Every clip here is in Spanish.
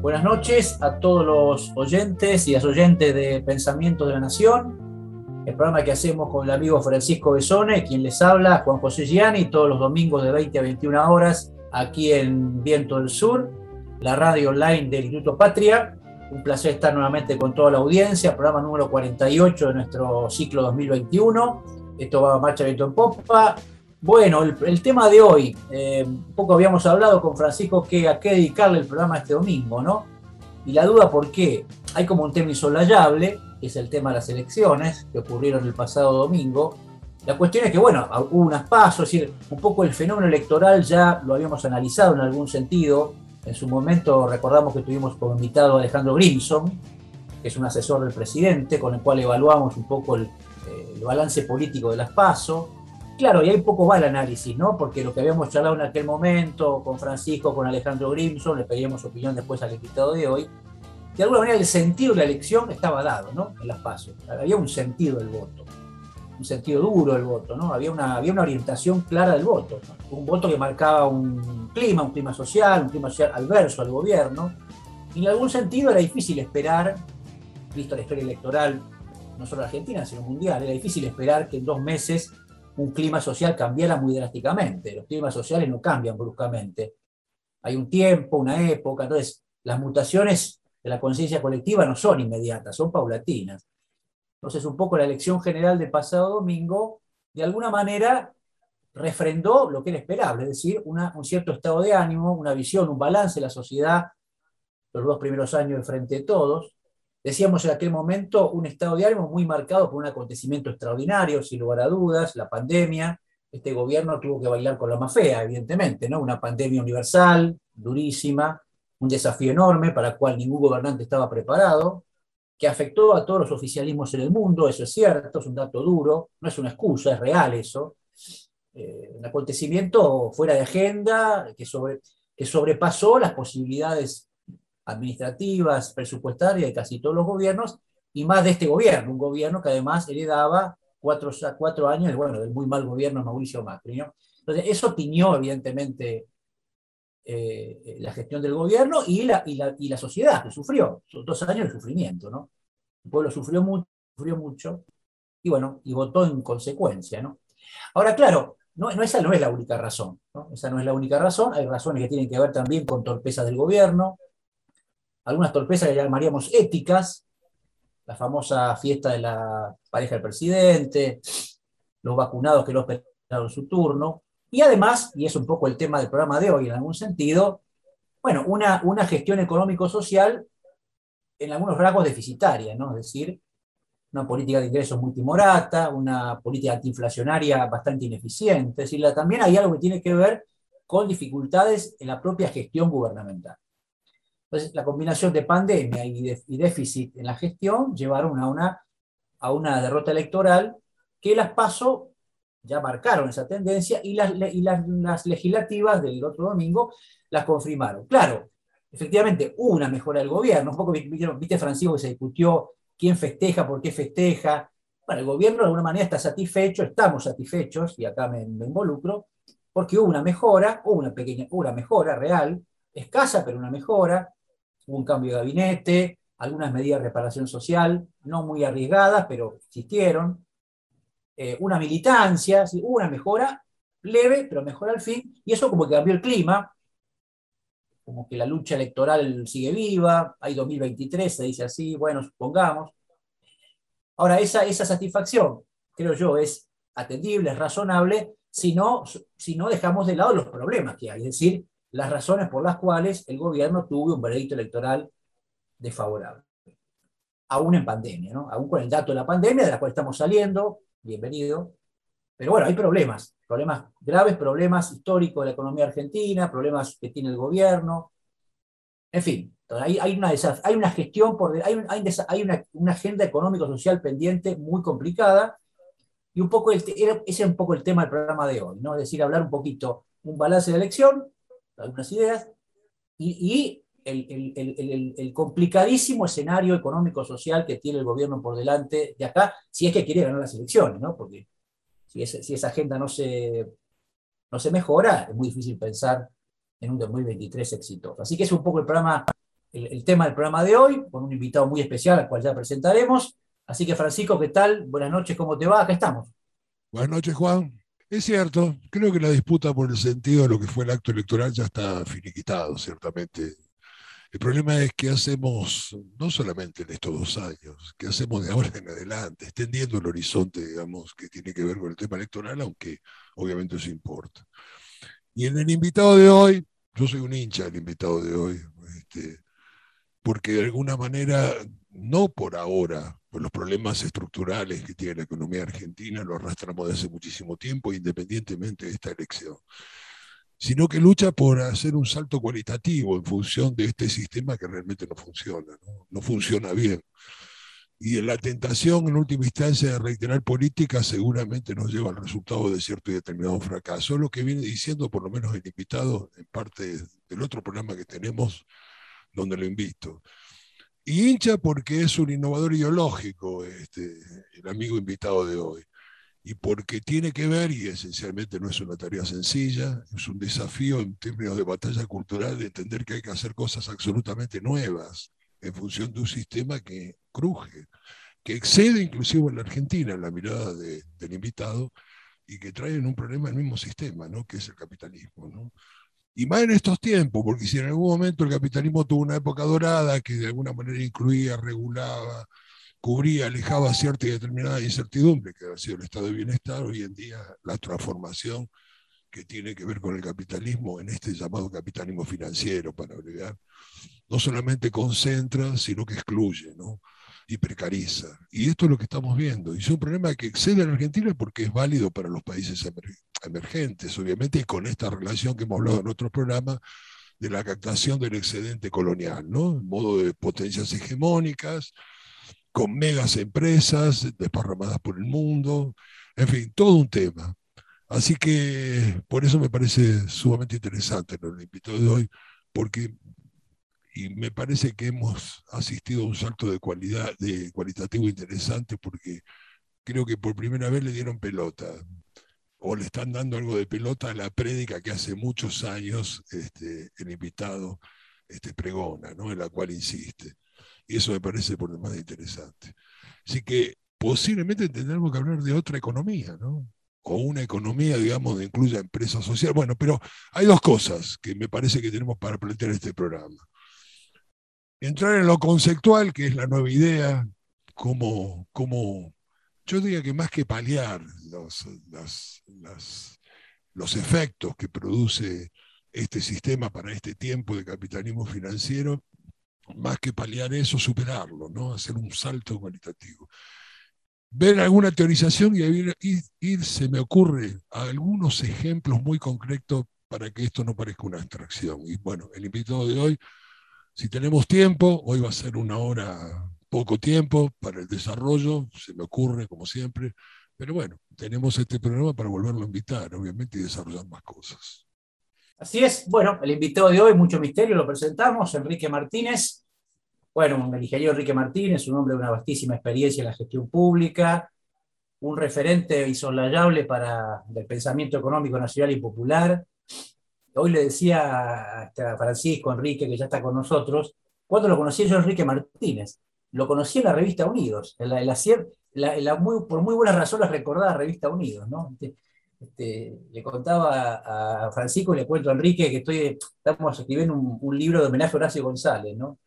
Buenas noches a todos los oyentes y las oyentes de Pensamiento de la Nación, el programa que hacemos con el amigo Francisco Besone, quien les habla, Juan José Gianni, todos los domingos de 20 a 21 horas, aquí en Viento del Sur, la radio online del Instituto Patria. Un placer estar nuevamente con toda la audiencia, programa número 48 de nuestro ciclo 2021. Esto va a marcha viento en popa. Bueno, el, tema de hoy, eh, un poco habíamos hablado con Francisco que a qué dedicarle el programa este domingo, ¿no? Y la duda por qué. Hay como un tema insolayable, que es el tema de las elecciones que ocurrieron el pasado domingo. La cuestión es que, bueno, hubo unas pasos, es decir, un poco el fenómeno electoral ya lo habíamos analizado en algún sentido. En su momento recordamos que tuvimos como invitado a Alejandro Grimson, que es un asesor del presidente, con el cual evaluamos un poco el, el balance político de las pasos Claro, y ahí poco va el análisis, ¿no? Porque lo que habíamos charlado en aquel momento con Francisco, con Alejandro Grimson, le pedíamos opinión después al invitado de hoy, de alguna manera el sentido de la elección estaba dado, ¿no? En las pasos. Había un sentido del voto, un sentido duro del voto, ¿no? Había una, había una orientación clara del voto, un voto que marcaba un clima, un clima social, un clima social adverso al gobierno, y en algún sentido era difícil esperar, visto la historia electoral, no solo argentina, sino mundial, era difícil esperar que en dos meses un clima social cambiara muy drásticamente. Los climas sociales no cambian bruscamente. Hay un tiempo, una época, entonces las mutaciones de la conciencia colectiva no son inmediatas, son paulatinas. Entonces, un poco la elección general del pasado domingo, de alguna manera, refrendó lo que era esperable, es decir, un cierto estado de ánimo, una visión, un balance de la sociedad los dos primeros años frente de todos, Decíamos en aquel momento un estado de ánimo muy marcado por un acontecimiento extraordinario, sin lugar a dudas, la pandemia. Este gobierno tuvo que bailar con la más fea, evidentemente, ¿no? Una pandemia universal, durísima, un desafío enorme para el cual ningún gobernante estaba preparado, que afectó a todos los oficialismos en el mundo, eso es cierto, es un dato duro, no es una excusa, es real eso. Eh, un acontecimiento fuera de agenda que, sobre, que sobrepasó las posibilidades administrativas, presupuestarias de casi todos los gobiernos, y más de este gobierno, un gobierno que además heredaba cuatro, cuatro años bueno, del muy mal gobierno de Mauricio Macri. Entonces, eso tiñó evidentemente eh, la gestión del gobierno y la, y la, y, la, sociedad, que sufrió, dos años de sufrimiento. ¿no? El pueblo sufrió mucho, sufrió mucho y bueno, y votó en consecuencia. ¿no? Ahora, claro, no, no, esa no es la única razón. ¿no? Esa no es la única razón. Hay razones que tienen que ver también con torpeza del gobierno, algunas torpezas que llamaríamos éticas, la famosa fiesta de la pareja del presidente, los vacunados que no esperaron su turno, y además, y es un poco el tema del programa de hoy en algún sentido, bueno, una, una gestión económico-social en algunos rasgos deficitaria, ¿no? Es decir, una política de ingresos multimorata, una política antiinflacionaria bastante ineficiente. Es decir, también hay algo que tiene que ver con dificultades en la propia gestión gubernamental. Entonces, la combinación de pandemia y, déficit en la gestión llevaron a una, derrota electoral que las PASO ya marcaron esa tendencia y las, legislativas del otro domingo las confirmaron. Claro, efectivamente, hubo una mejora del gobierno. Un poco, viste, Francisco, que se discutió quién festeja, por qué festeja. Bueno, el gobierno de alguna manera está satisfecho, estamos satisfechos, y acá me, involucro, porque hubo una mejora, hubo una pequeña, una mejora real, escasa, pero una mejora. Hubo un cambio de gabinete, algunas medidas de reparación social, no muy arriesgadas, pero existieron, eh, una militancia, una mejora leve, pero mejor al fin, y eso como que cambió el clima, como que la lucha electoral sigue viva, hay 2023, se dice así, bueno, supongamos. Ahora, esa, esa satisfacción, creo yo, es atendible, es razonable, si no, si no dejamos de lado los problemas que hay, es decir, las razones por las cuales el gobierno tuvo un veredicto electoral desfavorable. Aún en pandemia, ¿no? Aún con el dato de la pandemia, de la cual estamos saliendo, bienvenido. Pero bueno, hay problemas, problemas graves, problemas históricos de la economía argentina, problemas que tiene el gobierno. En fin, hay, hay, una, hay una gestión, por, hay, hay una, una, agenda económico-social pendiente muy complicada. Y un poco ese es un poco el tema del programa de hoy, ¿no? Es decir, hablar un poquito, un balance de elección, algunas ideas, y, el, complicadísimo escenario económico-social que tiene el gobierno por delante de acá, si es que quiere ganar las elecciones, ¿no? Porque si, esa agenda no se, no se mejora, es muy difícil pensar en un 2023 exitoso. Así que es un poco el programa, el, tema del programa de hoy, con un invitado muy especial al cual ya presentaremos. Así que Francisco, ¿qué tal? Buenas noches, ¿cómo te va? Acá estamos. Buenas noches, Juan. Es cierto, creo que la disputa por el sentido de lo que fue el acto electoral ya está finiquitado, ciertamente. El problema es qué hacemos, no solamente en estos dos años, qué hacemos de ahora en adelante, extendiendo el horizonte, digamos, que tiene que ver con el tema electoral, aunque obviamente eso importa. Y en el invitado de hoy, yo soy un hincha del invitado de hoy, este, porque de alguna manera, no por ahora, por los problemas estructurales que tiene la economía argentina, lo arrastramos desde hace muchísimo tiempo, independientemente de esta elección, sino que lucha por hacer un salto cualitativo en función de este sistema que realmente no funciona, no, funciona bien. Y la tentación, en última instancia, de reiterar política seguramente nos lleva al resultado de cierto y determinado fracaso. Lo que viene diciendo, por lo menos el invitado, en parte del otro programa que tenemos, donde lo invito. Y hincha porque es un innovador ideológico, este, el amigo invitado de hoy. Y porque tiene que ver, y esencialmente no es una tarea sencilla, es un desafío en términos de batalla cultural de entender que hay que hacer cosas absolutamente nuevas en función de un sistema que cruje, que excede inclusive en la Argentina en la mirada del invitado y que trae en un problema el mismo sistema, ¿no? que es el capitalismo. ¿no? Y más en estos tiempos, porque si en algún momento el capitalismo tuvo una época dorada que de alguna manera incluía, regulaba, cubría, alejaba cierta y determinada incertidumbre que ha sido el estado de bienestar, hoy en día la transformación que tiene que ver con el capitalismo en este llamado capitalismo financiero, para agregar, no solamente concentra, sino que excluye ¿no? Y precariza. Y esto es lo que estamos viendo. Y es un problema que excede a la Argentina porque es válido para los países emergentes, obviamente, y con esta relación que hemos hablado en otro programa de la captación del excedente colonial, ¿no? en modo de potencias hegemónicas, con megas empresas desparramadas por el mundo, en fin, todo un tema. Así que por eso me parece sumamente interesante lo invitado de hoy, porque y me parece que hemos asistido a un salto de cualidad, de cualitativo interesante, porque creo que por primera vez le dieron pelota, o le están dando algo de pelota a la prédica que hace muchos años este, el invitado este, pregona, ¿no? en la cual insiste. Y eso me parece por demás interesante. Así que posiblemente tendremos que hablar de otra economía, ¿no? o una economía, digamos, que incluya empresas sociales. Bueno, pero hay dos cosas que me parece que tenemos para plantear este programa. Entrar en lo conceptual, que es la nueva idea, como, como yo diría que más que paliar los, los efectos que produce este sistema para este tiempo de capitalismo financiero, más que paliar eso, superarlo, ¿no? hacer un salto cualitativo ver alguna teorización y ir, se me ocurre algunos ejemplos muy concretos para que esto no parezca una abstracción. Y bueno, el invitado de hoy, si tenemos tiempo, hoy va a ser una hora, poco tiempo para el desarrollo, se me ocurre como siempre, pero bueno, tenemos este programa para volverlo a invitar, obviamente, y desarrollar más cosas. Así es, bueno, el invitado de hoy, mucho misterio, lo presentamos, Enrique Martínez, bueno, el ingeniero Enrique Martínez, un hombre de una vastísima experiencia en la gestión pública, un referente insoslayable para el pensamiento económico nacional y popular. Hoy le decía a Francisco Enrique, que ya está con nosotros, cuando lo conocí yo Enrique Martínez, lo conocí en la revista Unidos, en la, por muy buenas razones recordada revista Unidos, ¿no? Este, este, le contaba a, Francisco le cuento a Enrique que estoy, estamos escribiendo un, un libro de homenaje a Horacio González, ¿no?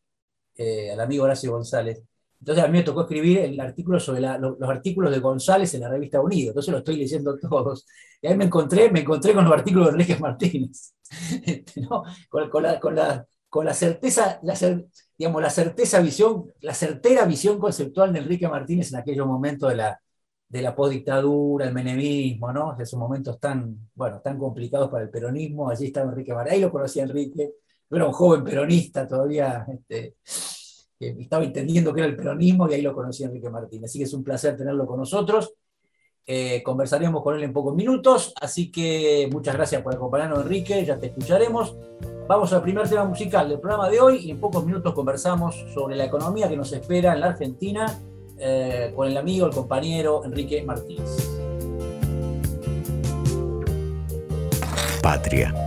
Eh, al amigo Horacio González. Entonces a mí me tocó escribir los, artículos de González en la revista Unido, entonces lo estoy leyendo todos. Y ahí me encontré, me encontré con los artículos de Enrique Martínez, este, con, la, con, la, con, la, certeza, la, digamos, la certeza visión, la certera visión conceptual de Enrique Martínez en aquellos momentos de la, de la postdictadura, el menemismo, ¿no? esos momentos tan, bueno, tan complicados para el peronismo, allí estaba Enrique Martínez, ahí lo conocí a Enrique, era un joven peronista todavía, este, que estaba entendiendo que era el peronismo y ahí lo conocí Enrique Martín. Así que es un placer tenerlo con nosotros. Eh, conversaremos con él en pocos minutos, así que muchas gracias por acompañarnos, Enrique, ya te escucharemos. Vamos al primer tema musical del programa de hoy y en pocos minutos conversamos sobre la economía que nos espera en la Argentina eh, con el amigo, el compañero Enrique Martínez. Patria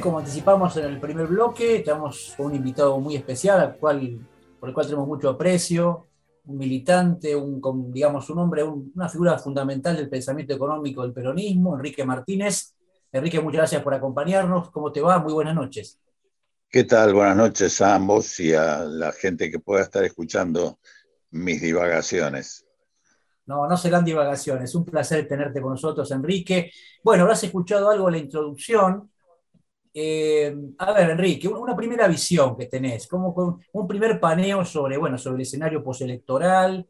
como anticipamos en el primer bloque, estamos con un invitado muy especial, al cual, por el cual tenemos mucho aprecio, un militante, un, digamos, un hombre, una figura fundamental del pensamiento económico del peronismo, Enrique Martínez. Enrique, muchas gracias por acompañarnos. ¿Cómo te va? Muy buenas noches. ¿Qué tal? Buenas noches a ambos y a la gente que pueda estar escuchando mis divagaciones. No, no serán divagaciones. Un placer tenerte con nosotros, Enrique. Bueno, habrás escuchado algo de la introducción. Eh, a ver, Enrique, una primera visión que tenés, como un primer paneo sobre, bueno, sobre el escenario postelectoral,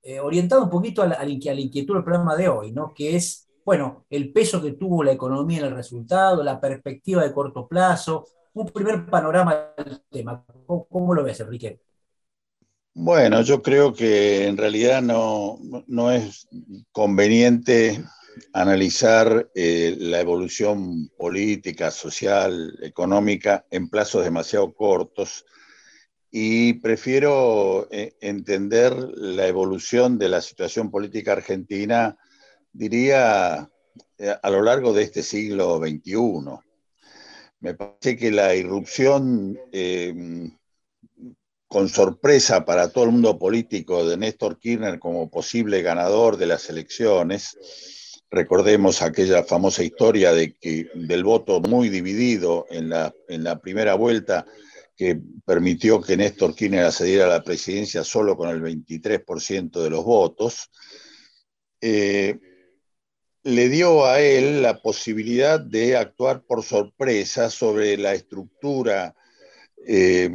eh, orientado un poquito a la, inquietud del programa de hoy, ¿no? Que es, bueno, el peso que tuvo la economía en el resultado, la perspectiva de corto plazo, un primer panorama del tema. ¿Cómo, lo ves, Enrique? Bueno, yo creo que en realidad no es conveniente analizar eh, la evolución política, social, económica en plazos demasiado cortos y prefiero eh, entender la evolución de la situación política argentina, diría, eh, a lo largo de este siglo XXI. Me parece que la irrupción con sorpresa para todo el mundo político de Néstor Kirchner como posible ganador de las elecciones. Recordemos aquella famosa historia de que, del voto muy dividido en la, en la primera vuelta que permitió que Néstor Kirchner accediera a la presidencia solo con el 23% de los votos, eh, le dio a él la posibilidad de actuar por sorpresa sobre la estructura eh,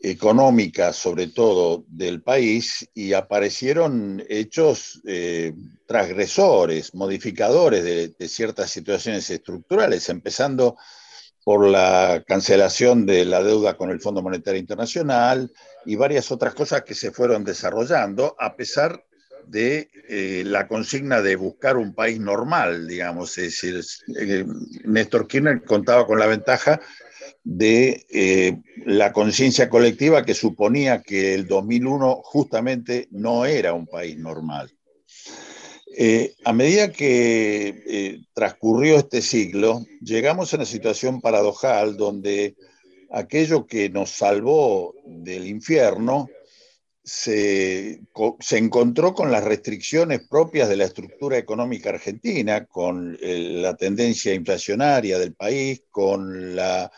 económica, sobre todo del país, y aparecieron hechos eh, transgresores, modificadores de, ciertas situaciones estructurales, empezando por la cancelación de la deuda con el Fondo Monetario Internacional y varias otras cosas que se fueron desarrollando, a pesar de eh, la consigna de buscar un país normal, digamos, es decir, eh, Néstor Kirchner contaba con la ventaja de eh, la conciencia colectiva que suponía que el 2001 justamente no era un país normal. Eh, a medida que eh, transcurrió este siglo, llegamos a una situación paradojal donde aquello que nos salvó del infierno se, se, encontró con las restricciones propias de la estructura económica argentina, con la tendencia inflacionaria del país, con la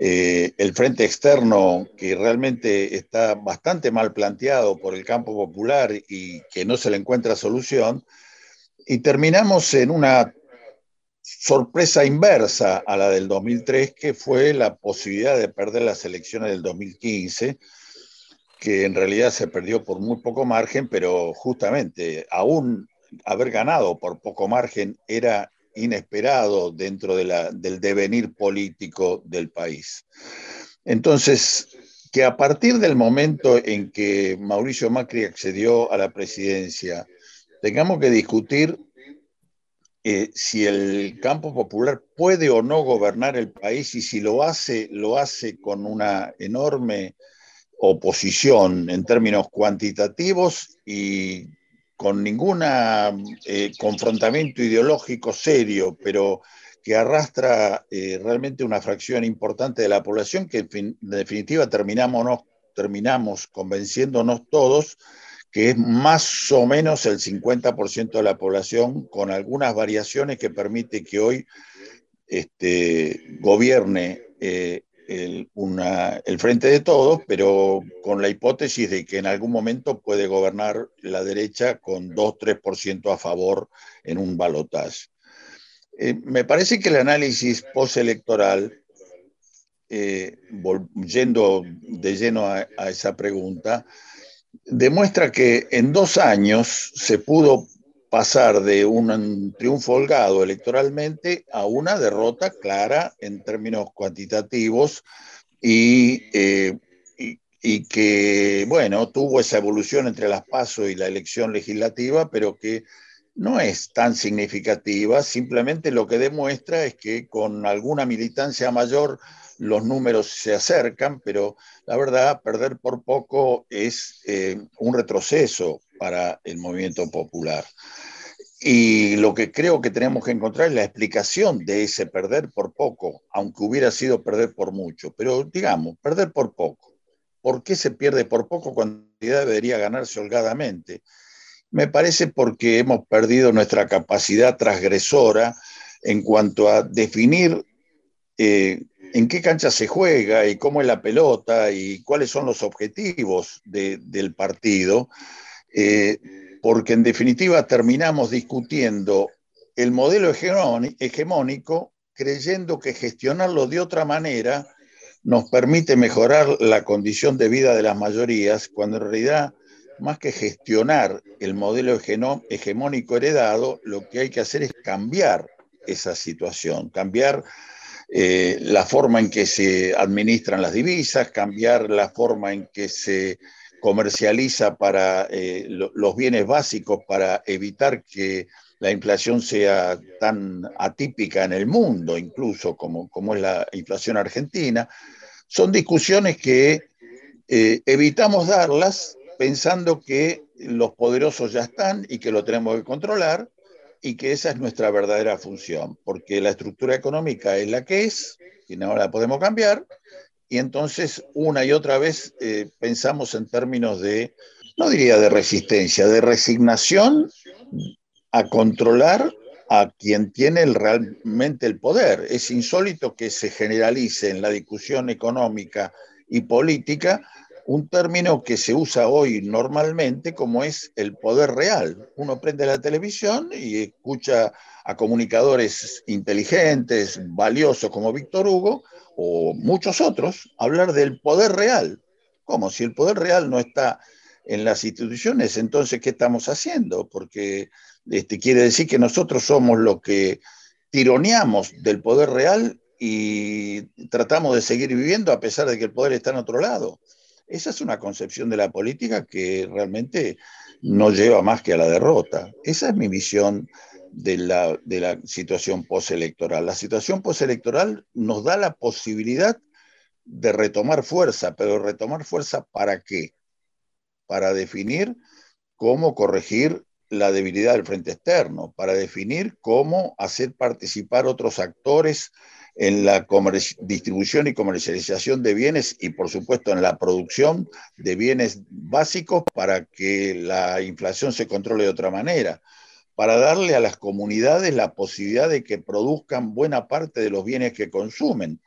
eh, el frente externo que realmente está bastante mal planteado por el campo popular y que no se le encuentra solución, y terminamos en una sorpresa inversa a la del 2003, que fue la posibilidad de perder las elecciones del 2015, que en realidad se perdió por muy poco margen, pero justamente aún haber ganado por poco margen era inesperado dentro del devenir político del país. Entonces, que a partir del momento en que Mauricio Macri accedió a la presidencia, tengamos que discutir eh, si el campo popular puede o no gobernar el país y si lo hace, lo hace con una enorme oposición en términos cuantitativos y con ningún eh, confrontamiento ideológico serio, pero que arrastra eh, realmente una fracción importante de la población que en, definitiva terminamos, convenciéndonos todos que es más o menos el 50% de la población, con algunas variaciones que permite que hoy este, gobierne eh, el, frente de todos, pero con la hipótesis de que en algún momento puede gobernar la derecha con 2-3% a favor en un balotaje. Eh, me parece que el análisis postelectoral, eh, yendo de lleno a, a esa pregunta, demuestra que en dos años se pudo pasar de un triunfo holgado electoralmente a una derrota clara en términos cuantitativos y, eh, y, que, bueno, tuvo esa evolución entre las PASO y la elección legislativa, pero que no es tan significativa, simplemente lo que demuestra es que con alguna militancia mayor los números se acercan, pero la verdad, perder por poco es eh, un retroceso para el movimiento popular. Y lo que creo que tenemos que encontrar es la explicación de ese perder por poco, aunque hubiera sido perder por mucho. Pero digamos, perder por poco. ¿Por qué se pierde por poco cuando debería ganarse holgadamente? Me parece porque hemos perdido nuestra capacidad transgresora en cuanto a definir eh, en qué cancha se juega y cómo es la pelota y cuáles son los objetivos del partido, eh, porque en definitiva terminamos discutiendo el modelo hegemónico creyendo que gestionarlo de otra manera nos permite mejorar la condición de vida de las mayorías, cuando en realidad, más que gestionar el modelo hegemónico heredado, lo que hay que hacer es cambiar esa situación, cambiar eh, la forma en que se administran las divisas, cambiar la forma en que se comercializa para eh, los bienes básicos para evitar que la inflación sea tan atípica en el mundo, incluso como, como es la inflación argentina, son discusiones que eh, evitamos darlas pensando que los poderosos ya están y que lo tenemos que controlar y que esa es nuestra verdadera función, porque la estructura económica es la que es y no la podemos cambiar, y entonces una y otra vez eh, pensamos en términos de, no diría de resistencia, de resignación a controlar a quien tiene realmente el poder. Es insólito que se generalice en la discusión económica y política un término que se usa hoy normalmente como es el poder real. Uno prende la televisión y escucha a comunicadores inteligentes, valiosos como Víctor Hugo o muchos otros hablar del poder real. Como si el poder real no está en las instituciones, entonces, ¿qué estamos haciendo? Porque este, quiere decir que nosotros somos los que tironeamos del poder real y tratamos de seguir viviendo a pesar de que el poder está en otro lado. Esa es una concepción de la política que realmente no lleva más que a la derrota. Esa es mi visión de la, de la situación postelectoral. La situación postelectoral nos da la posibilidad de retomar fuerza, pero retomar fuerza para qué? Para definir cómo corregir la debilidad del frente externo, para definir cómo hacer participar otros actores en la distribución y comercialización de bienes y por supuesto en la producción de bienes básicos para que la inflación se controle de otra manera, para darle a las comunidades la posibilidad de que produzcan buena parte de los bienes que consumen.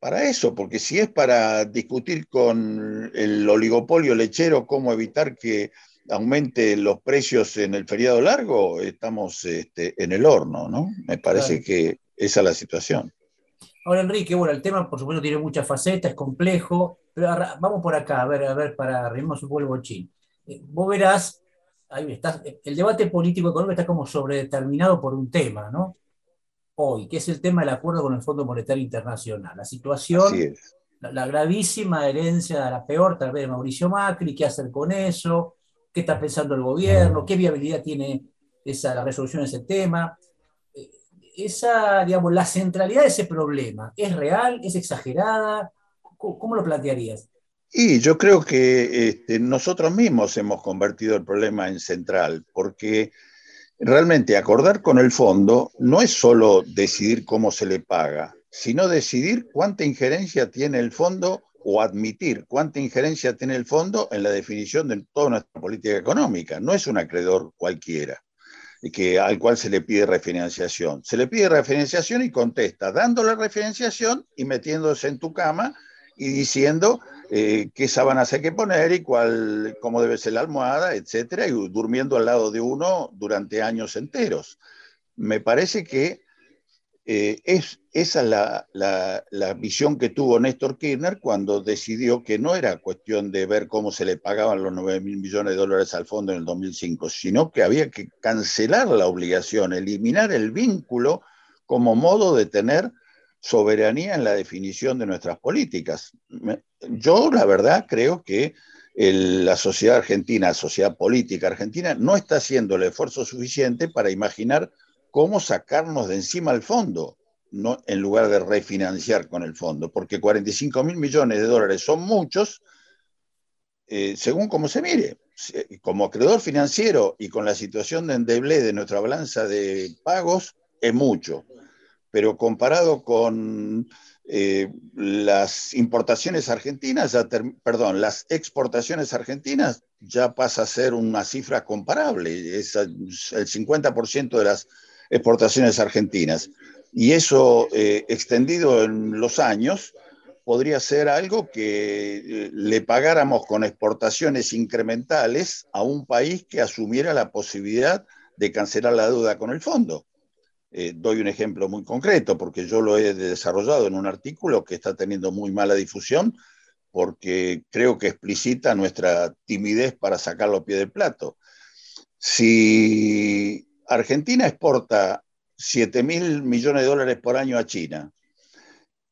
Para eso, porque si es para discutir con el oligopolio lechero cómo evitar que aumente los precios en el feriado largo, estamos este, en el horno, ¿no? Me parece que esa es la situación. Ahora, Enrique, bueno, el tema por supuesto tiene muchas facetas, es complejo, pero vamos por acá, a ver, a ver, para arrimos un poco el bochín. Eh, vos verás, ahí estás, el debate político económico está como sobredeterminado por un tema, ¿no? Hoy, que es el tema del acuerdo con el Fondo Monetario Internacional. La situación, la, la, gravísima herencia, la peor tal vez de Mauricio Macri, ¿qué hacer con eso? qué está pensando el gobierno, qué viabilidad tiene esa, la resolución de ese tema. Esa, digamos, la centralidad de ese problema, ¿es real? ¿Es exagerada? ¿Cómo, lo plantearías? Y yo creo que este, nosotros mismos hemos convertido el problema en central, porque realmente acordar con el fondo no es solo decidir cómo se le paga, sino decidir cuánta injerencia tiene el fondo o admitir cuánta injerencia tiene el fondo en la definición de toda nuestra política económica. No es un acreedor cualquiera que, al cual se le pide refinanciación. Se le pide refinanciación y contesta, dándole refinanciación y metiéndose en tu cama y diciendo eh, qué sábanas hay que poner y cuál, cómo debe ser la almohada, etcétera, y durmiendo al lado de uno durante años enteros. Me parece que eh, es, esa es la, visión que tuvo Néstor Kirchner cuando decidió que no era cuestión de ver cómo se le pagaban los 9 mil millones de dólares al fondo en el 2005, sino que había que cancelar la obligación, eliminar el vínculo como modo de tener soberanía en la definición de nuestras políticas. Yo, la verdad, creo que la sociedad argentina, la sociedad política argentina, no está haciendo el esfuerzo suficiente para imaginar cómo sacarnos de encima el fondo, no, en lugar de refinanciar con el fondo, porque 45 mil millones de dólares son muchos, eh, según cómo se mire. Como acreedor financiero y con la situación de endeble de nuestra balanza de pagos, es mucho. Pero comparado con eh, las importaciones argentinas, perdón, las exportaciones argentinas, ya pasa a ser una cifra comparable. Es el 50% de las exportaciones argentinas. Y eso, eh, extendido en los años, podría ser algo que eh, le pagáramos con exportaciones incrementales a un país que asumiera la posibilidad de cancelar la deuda con el fondo. Eh, doy un ejemplo muy concreto, porque yo lo he desarrollado en un artículo que está teniendo muy mala difusión, porque creo que explicita nuestra timidez para sacar los pies del plato. Si Argentina exporta 7 mil millones de dólares por año a China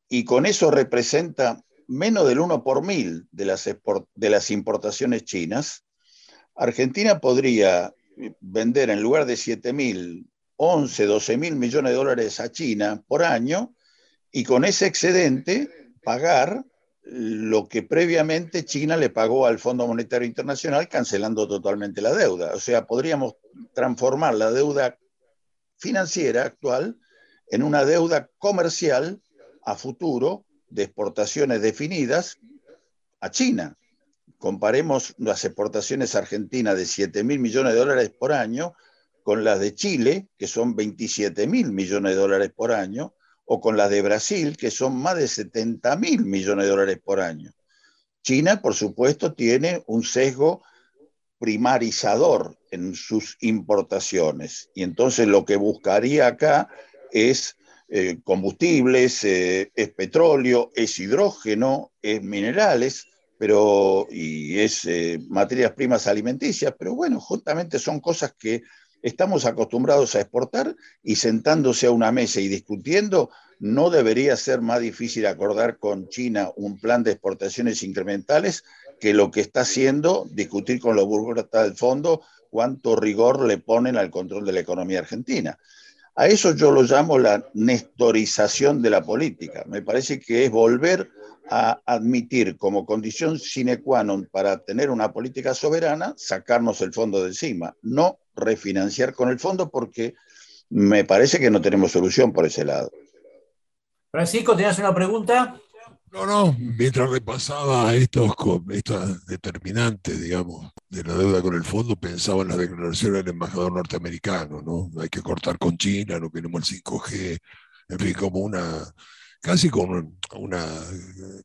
y con eso representa menos del 1 por mil de las, de las importaciones chinas, Argentina podría vender en lugar de 7 mil, 11, 12 mil millones de dólares a China por año y con ese excedente pagar lo que previamente China le pagó al Fondo Monetario Internacional cancelando totalmente la deuda. O sea, podríamos transformar la deuda financiera actual en una deuda comercial a futuro de exportaciones definidas a China. Comparemos las exportaciones argentinas de 7 mil millones de dólares por año con las de Chile, que son 27 mil millones de dólares por año, o con las de Brasil, que son más de 70 mil millones de dólares por año. China, por supuesto, tiene un sesgo primarizador en sus importaciones y entonces lo que buscaría acá es eh, combustibles, eh, es petróleo, es hidrógeno, es minerales, pero y es eh, materias primas alimenticias, pero bueno, justamente son cosas que estamos acostumbrados a exportar y sentándose a una mesa y discutiendo, no debería ser más difícil acordar con China un plan de exportaciones incrementales que lo que está haciendo discutir con los burócratas del fondo cuánto rigor le ponen al control de la economía argentina. A eso yo lo llamo la nestorización de la política. Me parece que es volver a admitir como condición sine qua non para tener una política soberana, sacarnos el fondo de encima, no refinanciar con el fondo porque me parece que no tenemos solución por ese lado. Francisco, ¿tenías una pregunta? No, no, mientras repasaba estos, estos determinantes, digamos, de la deuda con el fondo, pensaba en la declaración del embajador norteamericano, ¿no? Hay que cortar con China, no queremos el 5G, en fin, como una, casi con una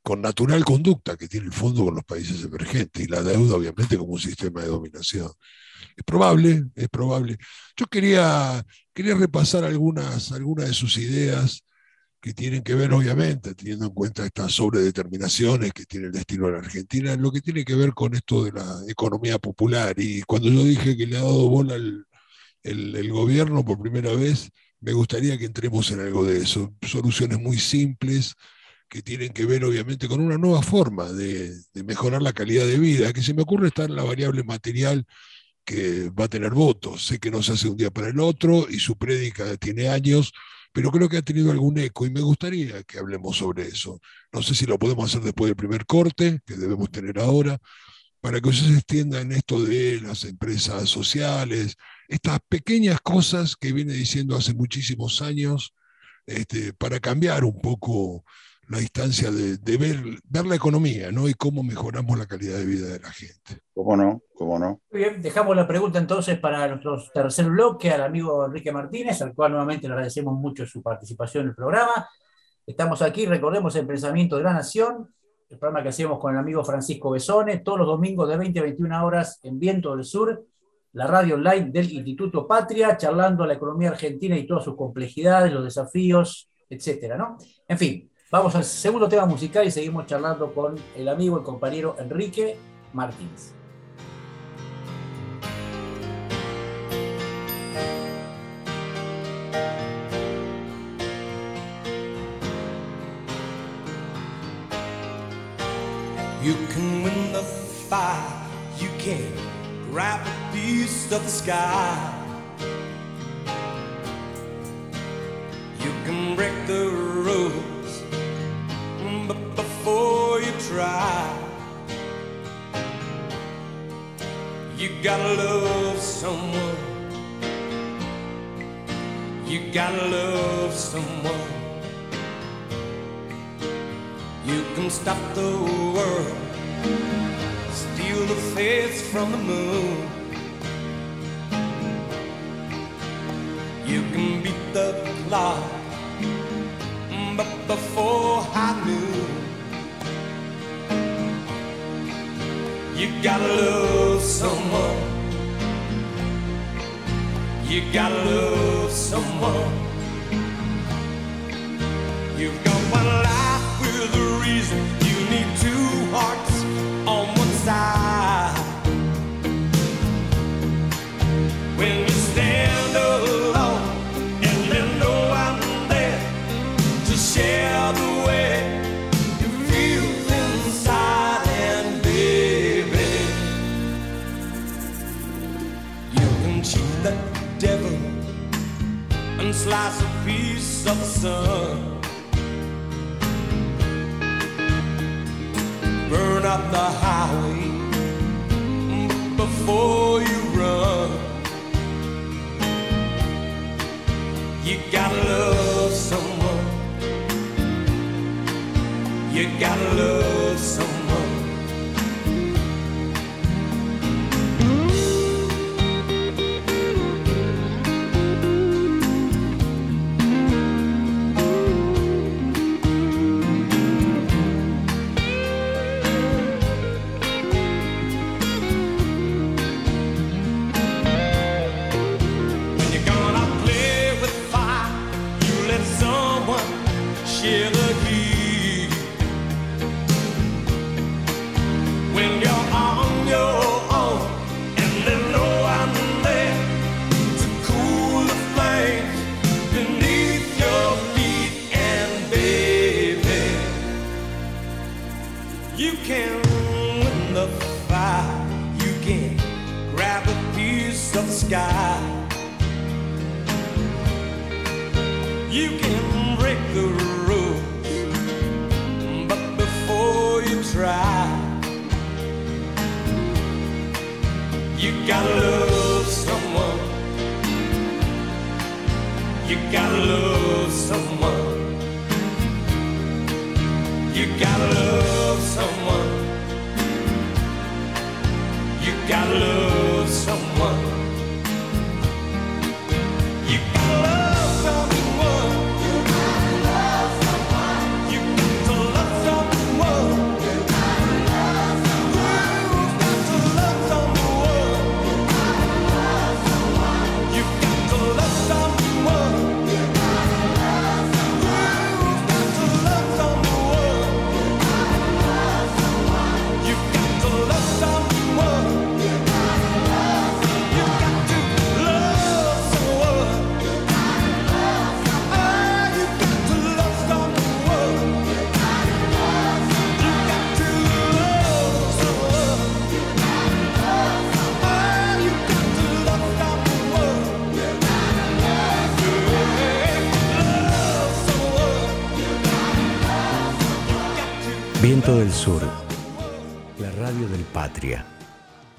con natural conducta que tiene el fondo con los países emergentes y la deuda obviamente como un sistema de dominación. Es probable, es probable. Yo quería, quería repasar algunas, algunas de sus ideas que tienen que ver, obviamente, teniendo en cuenta estas sobredeterminaciones que tiene el destino de la Argentina, lo que tiene que ver con esto de la economía popular. Y cuando yo dije que le ha dado bola el, el gobierno por primera vez, me gustaría que entremos en algo de eso. Soluciones muy simples que tienen que ver obviamente con una nueva forma de, mejorar la calidad de vida, que se me ocurre estar en la variable material que va a tener votos. Sé que no se hace un día para el otro y su prédica tiene años, pero creo que ha tenido algún eco y me gustaría que hablemos sobre eso. No sé si lo podemos hacer después del primer corte, que debemos tener ahora, para que se extienda en esto de las empresas sociales, estas pequeñas cosas que viene diciendo hace muchísimos años, este, para cambiar un poco la distancia de, ver, ver, la economía ¿no? y cómo mejoramos la calidad de vida de la gente. ¿Cómo no? ¿Cómo no? Muy bien, dejamos la pregunta entonces para nuestro tercer bloque al amigo Enrique Martínez, al cual nuevamente le agradecemos mucho su participación en el programa. Estamos aquí, recordemos el pensamiento de la nación, el programa que hacemos con el amigo Francisco Besone, todos los domingos de 20 a 21 horas en Viento del Sur, la radio online del Instituto Patria, charlando la economía argentina y todas sus complejidades, los desafíos, etcétera, ¿no? En fin, vamos al segundo tema musical y seguimos charlando con el amigo, el compañero Enrique Martínez. Piece of the sky. You can break the rules, but before you try, you gotta love someone. You gotta love someone. You can stop the world, steal the face from the moon. Can beat before I knew. You gotta love someone. You gotta love someone. You've got one life with a reason. You need two hearts on one side. Of the sun. Burn up the highway before you run. You gotta love someone. You gotta love someone.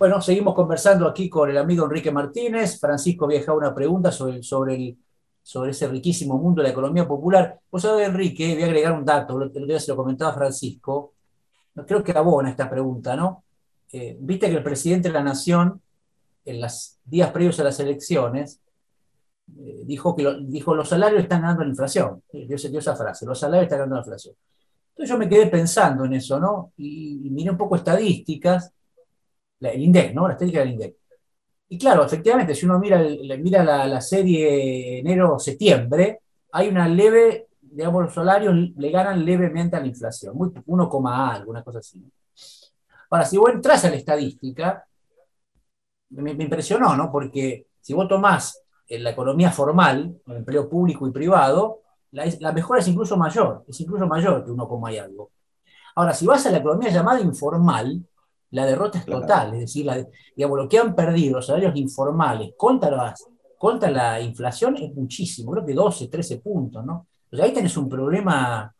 Bueno, seguimos conversando aquí con el amigo Enrique Martínez. Francisco dejado una pregunta sobre, sobre, el, sobre ese riquísimo mundo de la economía popular. Vos sabés, Enrique, voy a agregar un dato, el otro día se lo comentaba Francisco, creo que abona esta pregunta, ¿no? Eh, Viste que el presidente de la Nación, en los días previos a las elecciones, eh, dijo que lo- dijo, los salarios están ganando la inflación. Dio, dio esa frase, los salarios están ganando la inflación. Entonces yo me quedé pensando en eso, ¿no? Y, y miré un poco estadísticas la- el INDEC, ¿no? La estética del INDEC. Y claro, efectivamente, si uno mira, mira la, la serie enero-septiembre, hay una leve, digamos, los salarios le ganan levemente a la inflación, muy, 1, coma algo, una cosa así. Ahora, si vos entras a la estadística, me, impresionó, ¿no? Porque si vos tomás en la economía formal, el empleo público y privado, la, mejora es incluso mayor, es incluso mayor que 1, coma y algo. Ahora, si vas a la economía llamada informal, la derrota es Claro. total, es decir, la, digamos, lo que han perdido los salarios informales contra, las, contra la inflación es muchísimo, creo que 12, 13 puntos, ¿no? O sea, ahí tenés un problema, un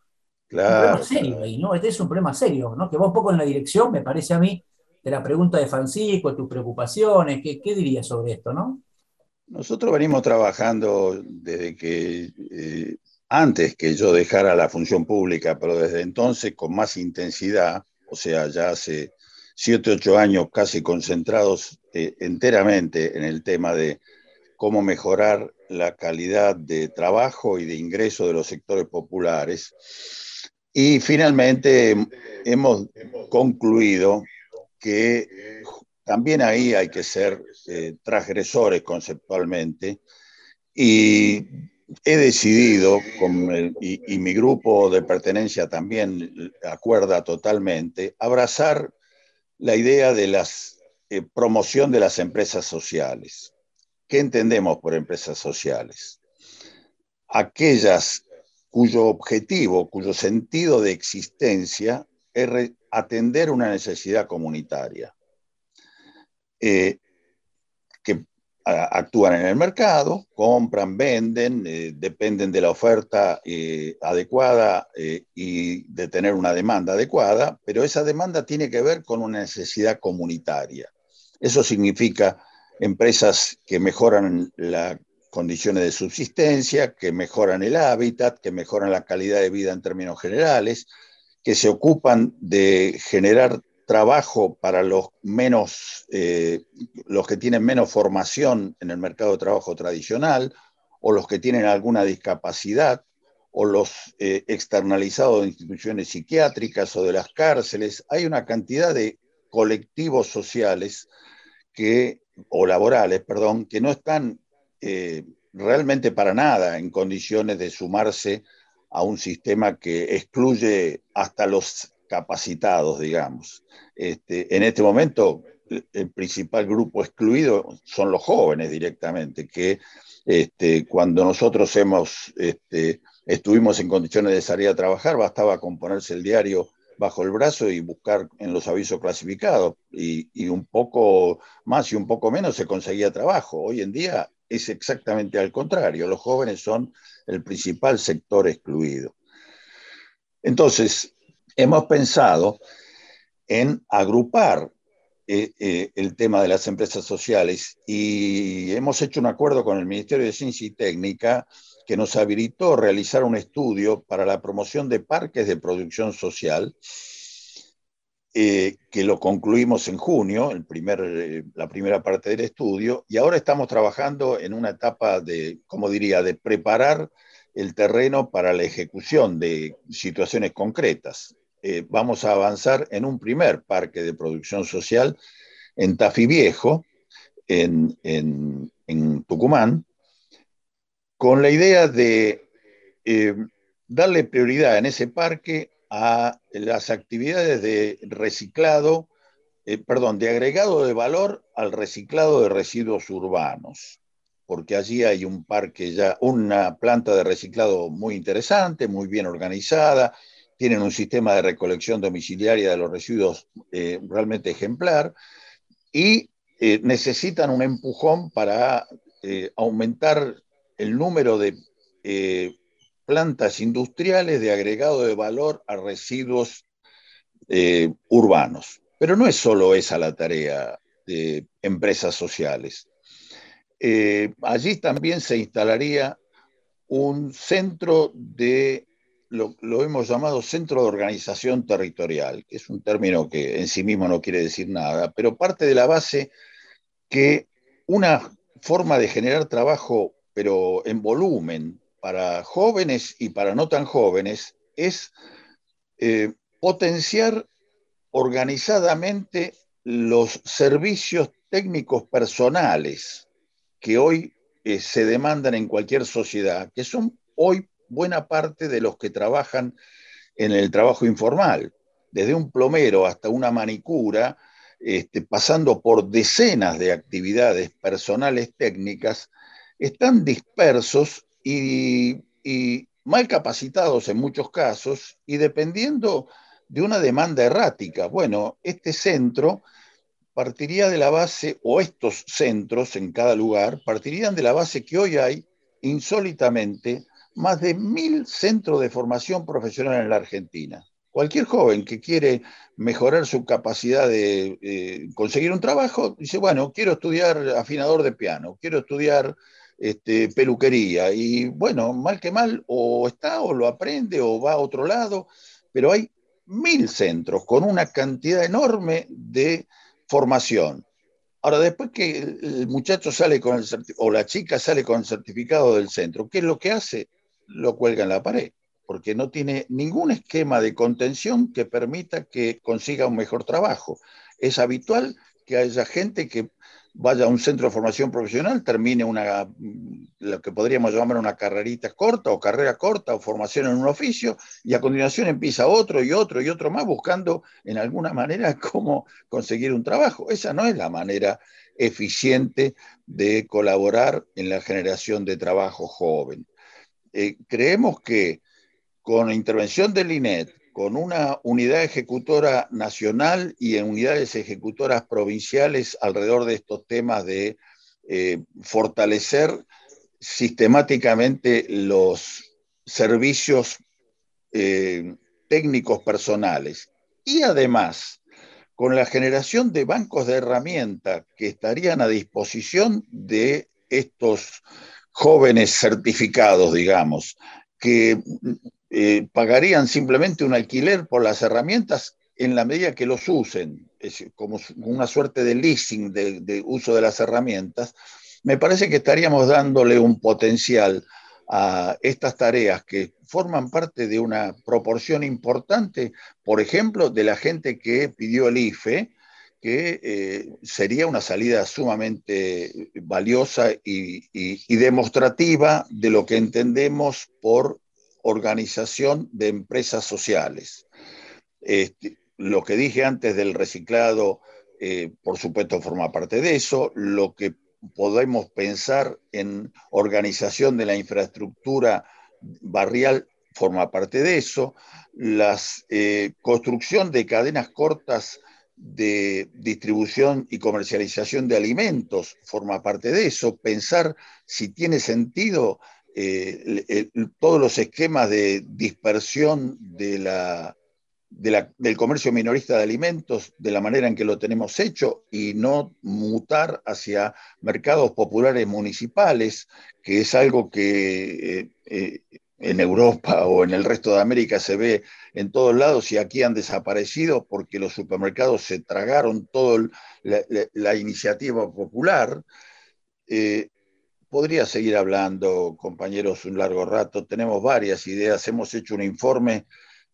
Claro. problema serio ahí, ¿no? Este es un problema serio, ¿no? Que va un poco en la dirección, me parece a mí, de la pregunta de Francisco, tus preocupaciones, ¿qué, qué dirías sobre esto, no? Nosotros venimos trabajando desde que, eh, antes que yo dejara la función pública, pero desde entonces con más intensidad, o sea, ya hace siete, ocho años casi concentrados eh, enteramente en el tema de cómo mejorar la calidad de trabajo y de ingreso de los sectores populares. Y finalmente hemos concluido que también ahí hay que ser eh, transgresores conceptualmente y he decidido, y mi grupo de pertenencia también acuerda totalmente, abrazar la idea de la promoción de las empresas sociales. ¿Qué entendemos por empresas sociales? Aquellas cuyo objetivo, cuyo sentido de existencia es atender una necesidad comunitaria. Eh, actúan en el mercado, compran, venden, eh, dependen de la oferta eh, adecuada eh, y de tener una demanda adecuada, pero esa demanda tiene que ver con una necesidad comunitaria. Eso significa empresas que mejoran las condiciones de subsistencia, que mejoran el hábitat, que mejoran la calidad de vida en términos generales, que se ocupan de generar trabajo para los menos, eh, los que tienen menos formación en el mercado de trabajo tradicional, o los que tienen alguna discapacidad, o los eh, externalizados de instituciones psiquiátricas o de las cárceles. Hay una cantidad de colectivos sociales que, o laborales, perdón, que no están eh, realmente para nada en condiciones de sumarse a un sistema que excluye hasta los capacitados, digamos. Este, en este momento, el, principal grupo excluido son los jóvenes directamente, que este, cuando nosotros hemos, este, estuvimos en condiciones de salir a trabajar, bastaba con ponerse el diario bajo el brazo y buscar en los avisos clasificados, y, y un poco más y un poco menos se conseguía trabajo. Hoy en día es exactamente al contrario, los jóvenes son el principal sector excluido. Entonces, hemos pensado en agrupar eh, eh, el tema de las empresas sociales y hemos hecho un acuerdo con el Ministerio de Ciencia y Técnica que nos habilitó realizar un estudio para la promoción de parques de producción social, eh, que lo concluimos en junio, el primer, la primera parte del estudio, y ahora estamos trabajando en una etapa de, como diría, de preparar el terreno para la ejecución de situaciones concretas. Eh, vamos a avanzar en un primer parque de producción social en Tafí Viejo, en, en, Tucumán, con la idea de eh, darle prioridad en ese parque a las actividades de reciclado, eh, perdón, de agregado de valor al reciclado de residuos urbanos, porque allí hay un parque ya, una planta de reciclado muy interesante, muy bien organizada, tienen un sistema de recolección domiciliaria de los residuos eh, realmente ejemplar y eh, necesitan un empujón para eh, aumentar el número de plantas industriales de agregado de valor a residuos urbanos. Pero no es solo esa la tarea de empresas sociales. Allí también se instalaría un centro de, lo, hemos llamado centro de organización territorial, que es un término que en sí mismo no quiere decir nada, pero parte de la base que una forma de generar trabajo, pero en volumen, para jóvenes y para no tan jóvenes, es eh, potenciar organizadamente los servicios técnicos personales que hoy eh, se demandan en cualquier sociedad, que son hoy buena parte de los que trabajan en el trabajo informal, desde un plomero hasta una manicura, este, pasando por decenas de actividades personales técnicas, están dispersos y, y, mal capacitados en muchos casos y dependiendo de una demanda errática. Bueno, este centro partiría de la base, o estos centros en cada lugar, partirían de la base que hoy hay, insólitamente, más de mil centros de formación profesional en la Argentina. Cualquier joven que quiere mejorar su capacidad de eh, conseguir un trabajo, dice, bueno, quiero estudiar afinador de piano, quiero estudiar este, peluquería, y bueno, mal que mal, o está o lo aprende o va a otro lado, pero hay mil centros con una cantidad enorme de formación. Ahora, después que el, muchacho sale con el o la chica sale con el certificado del centro, ¿qué es lo que hace? Lo cuelga en la pared, porque no tiene ningún esquema de contención que permita que consiga un mejor trabajo. Es habitual que haya gente que vaya a un centro de formación profesional, termine una, mm, lo que podríamos llamar una carrerita corta o carrera corta o formación en un oficio, y a continuación empieza otro y otro y otro más buscando en alguna manera cómo conseguir un trabajo. Esa no es la manera eficiente de colaborar en la generación de trabajo joven. Eh, creemos que con la intervención del INET, con una unidad ejecutora nacional y en unidades ejecutoras provinciales alrededor de estos temas de eh, fortalecer sistemáticamente los servicios eh, técnicos personales. Y además con la generación de bancos de herramientas que estarían a disposición de estos jóvenes certificados, digamos, que eh, pagarían simplemente un alquiler por las herramientas en la medida que los usen, como una suerte de leasing de, de uso de las herramientas, me parece que estaríamos dándole un potencial a estas tareas que forman parte de una proporción importante, por ejemplo, de la gente que pidió el IFE, que eh, sería una salida sumamente valiosa y, y, demostrativa de lo que entendemos por organización de empresas sociales. Este, lo que dije antes del reciclado, eh, por supuesto, forma parte de eso. Lo que podemos pensar en organización de la infraestructura barrial forma parte de eso. La eh, construcción de cadenas cortas de distribución y comercialización de alimentos forma parte de eso. Pensar si tiene sentido eh, todos los esquemas de dispersión de la, de la, del comercio minorista de alimentos de la manera en que lo tenemos hecho y no mutar hacia mercados populares municipales, que es algo que eh, eh, en Europa o en el resto de América se ve en todos lados y aquí han desaparecido porque los supermercados se tragaron toda la, iniciativa popular. Eh, podría seguir hablando, compañeros, un largo rato. Tenemos varias ideas. Hemos hecho un informe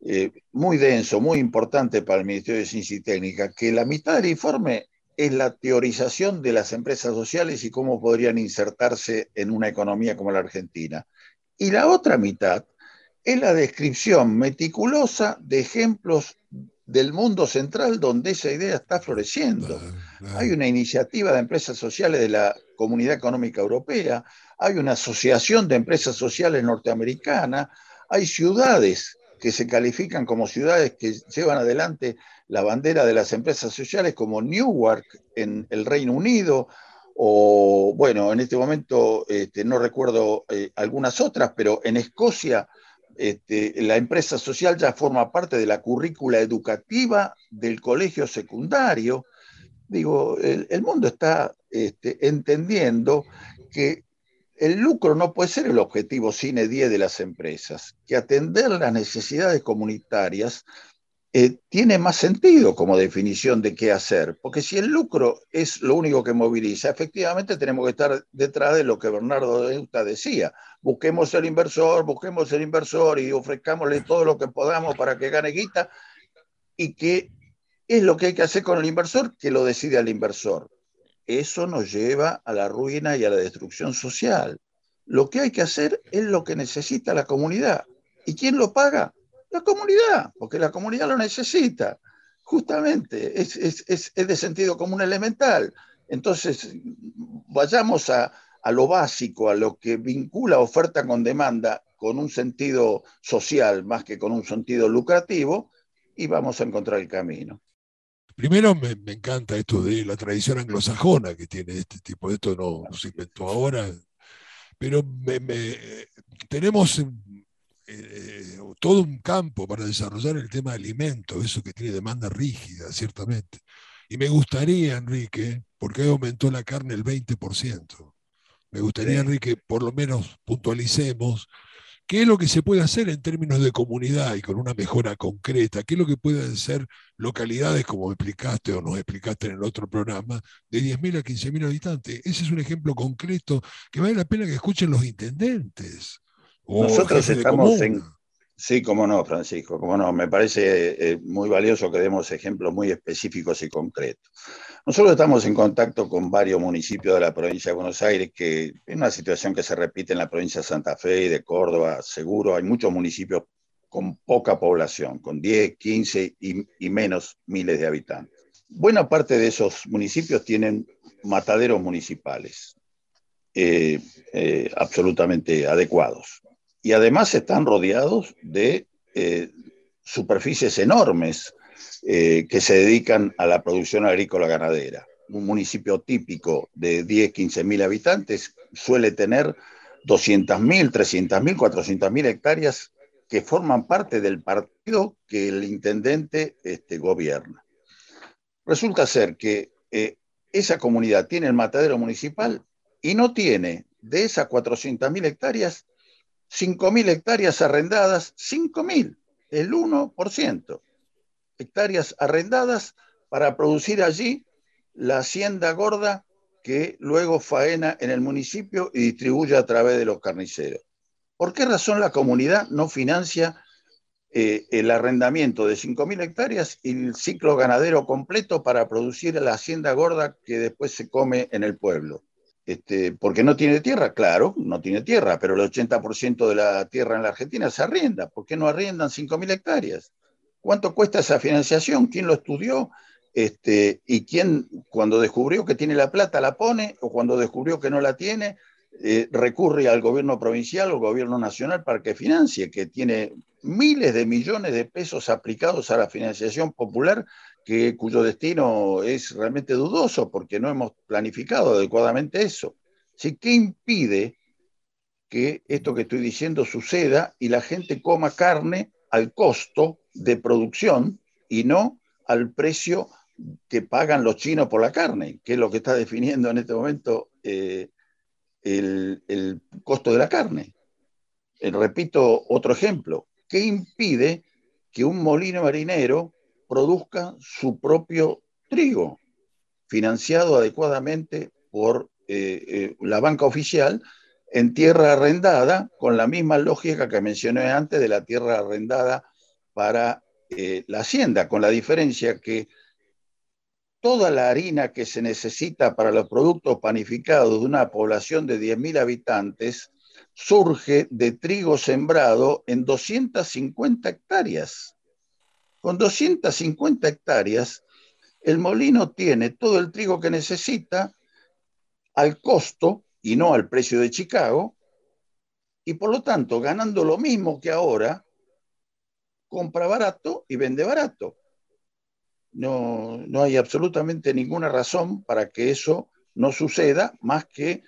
eh, muy denso, muy importante para el Ministerio de Ciencia y Técnica, que la mitad del informe es la teorización de las empresas sociales y cómo podrían insertarse en una economía como la Argentina. Y la otra mitad es la descripción meticulosa de ejemplos del mundo central donde esa idea está floreciendo. Hay una iniciativa de empresas sociales de la Comunidad Económica Europea, hay una asociación de empresas sociales norteamericana, hay ciudades que se califican como ciudades que llevan adelante la bandera de las empresas sociales, como Newark en el Reino Unido, o bueno, en este momento este, no recuerdo eh, algunas otras, pero en Escocia este, la empresa social ya forma parte de la currícula educativa del colegio secundario. Digo, el, mundo está este, entendiendo que el lucro no puede ser el objetivo sine die de las empresas, que atender las necesidades comunitarias eh, tiene más sentido como definición de qué hacer, porque si el lucro es lo único que moviliza, efectivamente tenemos que estar detrás de lo que Bernardo de Eusta decía, busquemos el inversor, busquemos el inversor y ofrezcámosle todo lo que podamos para que gane guita, y que es lo que hay que hacer con el inversor, que lo decide el inversor eso nos lleva a la ruina y a la destrucción social. Lo que hay que hacer es lo que necesita la comunidad. ¿Y quién lo paga? La comunidad, porque la comunidad lo necesita. Justamente, es, es, es, es de sentido común elemental. Entonces, vayamos a, a lo básico, a lo que vincula oferta con demanda con un sentido social más que con un sentido lucrativo y vamos a encontrar el camino. Primero me, encanta esto de la tradición anglosajona que tiene este tipo, esto no, no se inventó ahora, pero tenemos eh, todo un campo para desarrollar el tema de alimentos, eso que tiene demanda rígida, ciertamente. Y me gustaría, Enrique, porque aumentó la carne el 20%, me gustaría, sí. Enrique, por lo menos puntualicemos ¿Qué es lo que se puede hacer en términos de comunidad y con una mejora concreta? ¿Qué es lo que pueden ser localidades, como explicaste o nos explicaste en el otro programa, de 10.000 a 15.000 habitantes? Ese es un ejemplo concreto que vale la pena que escuchen los intendentes. O Nosotros estamos en- Sí, cómo no, Francisco, cómo no. Me parece eh, muy valioso que demos ejemplos muy específicos y concretos. Nosotros estamos en contacto con varios municipios de la provincia de Buenos Aires, que es una situación que se repite en la provincia de Santa Fe y de Córdoba, seguro. Hay muchos municipios con poca población, con 10, 15 y, y menos miles de habitantes. Buena parte de esos municipios tienen mataderos municipales eh, eh, absolutamente adecuados y además están rodeados de eh, superficies enormes eh, que se dedican a la producción agrícola ganadera. Un municipio típico de 10, 15 mil habitantes suele tener 200 mil, 300 mil, 400 mil hectáreas que forman parte del partido que el intendente este, gobierna. Resulta ser que eh, esa comunidad tiene el matadero municipal y no tiene de esas 400 mil hectáreas 5.000 hectáreas arrendadas, 5.000, el 1%. Hectáreas arrendadas para producir allí la hacienda gorda que luego faena en el municipio y distribuye a través de los carniceros. ¿Por qué razón la comunidad no financia eh, el arrendamiento de 5.000 hectáreas y el ciclo ganadero completo para producir la hacienda gorda que después se come en el pueblo? Este, porque no tiene tierra, claro, no tiene tierra, pero el 80% de la tierra en la Argentina se arrienda. ¿Por qué no arriendan 5.000 hectáreas? ¿Cuánto cuesta esa financiación? ¿Quién lo estudió? Este, ¿Y quién, cuando descubrió que tiene la plata, la pone? ¿O cuando descubrió que no la tiene, eh, recurre al gobierno provincial o gobierno nacional para que financie, que tiene miles de millones de pesos aplicados a la financiación popular cuyo destino es realmente dudoso porque no hemos planificado adecuadamente eso. ¿Sí? ¿Qué impide que esto que estoy diciendo suceda y la gente coma carne al costo de producción y no al precio que pagan los chinos por la carne, que es lo que está definiendo en este momento eh, el, el, costo de la carne? Eh, repito otro ejemplo. ¿Qué impide que un molino marinero produzca su propio trigo, financiado adecuadamente por eh, eh, la banca oficial en tierra arrendada, con la misma lógica que mencioné antes de la tierra arrendada para eh, la hacienda, con la diferencia que toda la harina que se necesita para los productos panificados de una población de 10.000 habitantes surge de trigo sembrado en 250 hectáreas. Con 250 hectáreas, el molino tiene todo el trigo que necesita al costo y no al precio de Chicago, y por lo tanto, ganando lo mismo que ahora, compra barato y vende barato. No, no hay absolutamente ninguna razón para que eso no suceda más que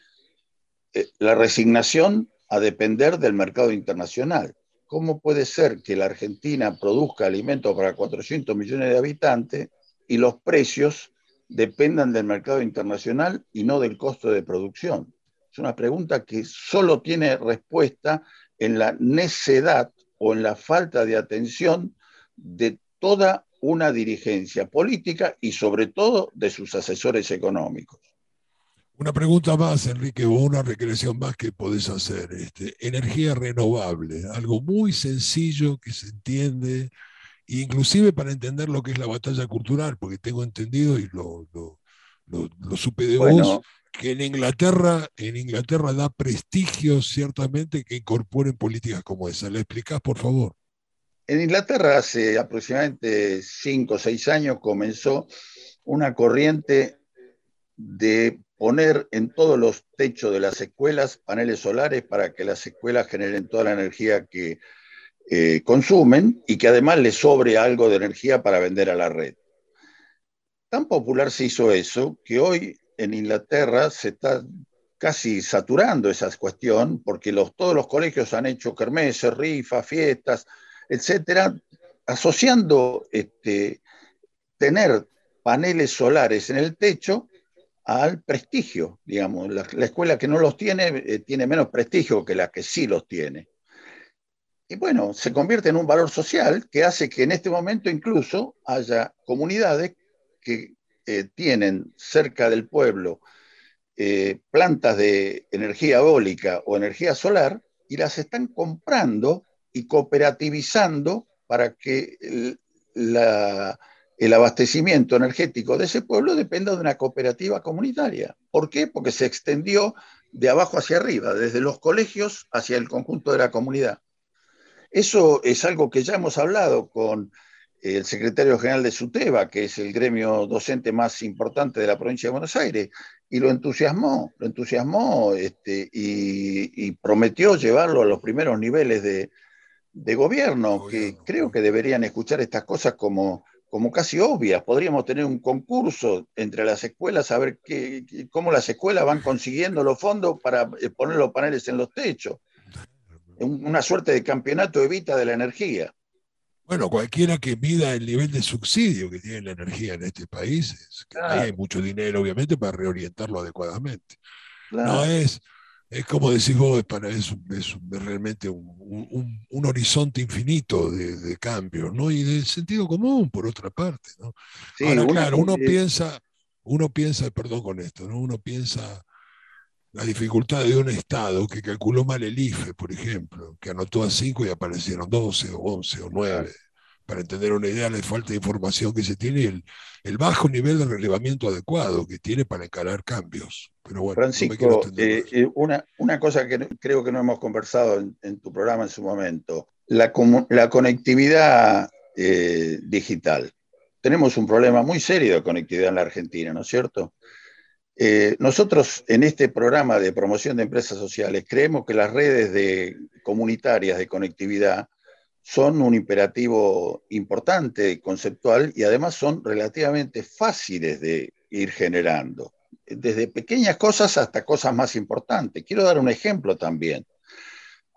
eh, la resignación a depender del mercado internacional. ¿Cómo puede ser que la Argentina produzca alimentos para 400 millones de habitantes y los precios dependan del mercado internacional y no del costo de producción? Es una pregunta que solo tiene respuesta en la necedad o en la falta de atención de toda una dirigencia política y sobre todo de sus asesores económicos. Una pregunta más, Enrique, o una recreación más que podés hacer. Este, energía renovable, algo muy sencillo que se entiende, inclusive para entender lo que es la batalla cultural, porque tengo entendido y lo, lo, lo, lo supe de bueno, vos, que en Inglaterra, en Inglaterra da prestigio ciertamente que incorporen políticas como esa. ¿Le explicás, por favor? En Inglaterra hace aproximadamente cinco o seis años comenzó una corriente de poner en todos los techos de las escuelas paneles solares para que las escuelas generen toda la energía que eh, consumen y que además les sobre algo de energía para vender a la red. Tan popular se hizo eso que hoy en Inglaterra se está casi saturando esa cuestión porque todos los colegios han hecho kermeses, rifas, fiestas, etcétera, asociando este, tener paneles solares en el techo al prestigio, digamos. La, la escuela que no los tiene eh, tiene menos prestigio que la que sí los tiene. y bueno, se convierte en un valor social que hace que en este momento incluso haya comunidades que eh, tienen cerca del pueblo eh, plantas de energía eólica o energía solar y las están comprando y cooperativizando para que la- el abastecimiento energético de ese pueblo dependa de una cooperativa comunitaria. ¿Por qué? Porque se extendió de abajo hacia arriba, desde los colegios hacia el conjunto de la comunidad. Eso es algo que ya hemos hablado con el secretario general de SUTEBA, que es el gremio docente más importante de la provincia de Buenos Aires, y lo entusiasmó, lo entusiasmó este, y, y prometió llevarlo a los primeros niveles de, de gobierno, que creo que deberían escuchar estas cosas como, como casi obvias. Podríamos tener un concurso entre las escuelas a ver qué, cómo las escuelas van consiguiendo los fondos para eh, poner los paneles en los techos. Un- Una suerte de campeonato evita de la energía. Bueno, cualquiera que mida el nivel de subsidio que tiene la energía en este país, es que Claro. hay mucho dinero, obviamente, para reorientarlo adecuadamente. Claro. No es, es como decís vos, es, para, es, realmente un, un- horizonte infinito de, de cambios, ¿no? Y de sentido común, por otra parte, ¿no? Sí, Ahora, claro, uno eh, piensa, uno piensa, perdón con esto, ¿no? Uno piensa la dificultad de un Estado que calculó mal el IFE, por ejemplo, que anotó a 5 y aparecieron 12 o 11 o 9. Para entender una idea de la falta de información que se tiene y el, el bajo nivel de relevamiento adecuado que tiene para encarar cambios. Pero bueno, Francisco, eh, eh, una, una cosa que creo que no hemos conversado en, en tu programa en su momento, la, conectividad eh, digital. Tenemos un problema muy serio de conectividad en la Argentina, ¿no es cierto? Eh, nosotros en este programa de promoción de empresas sociales creemos que las redes de, comunitarias de conectividad son un imperativo importante, conceptual, y además son relativamente fáciles de ir generando desde pequeñas cosas hasta cosas más importantes. Quiero dar un ejemplo también.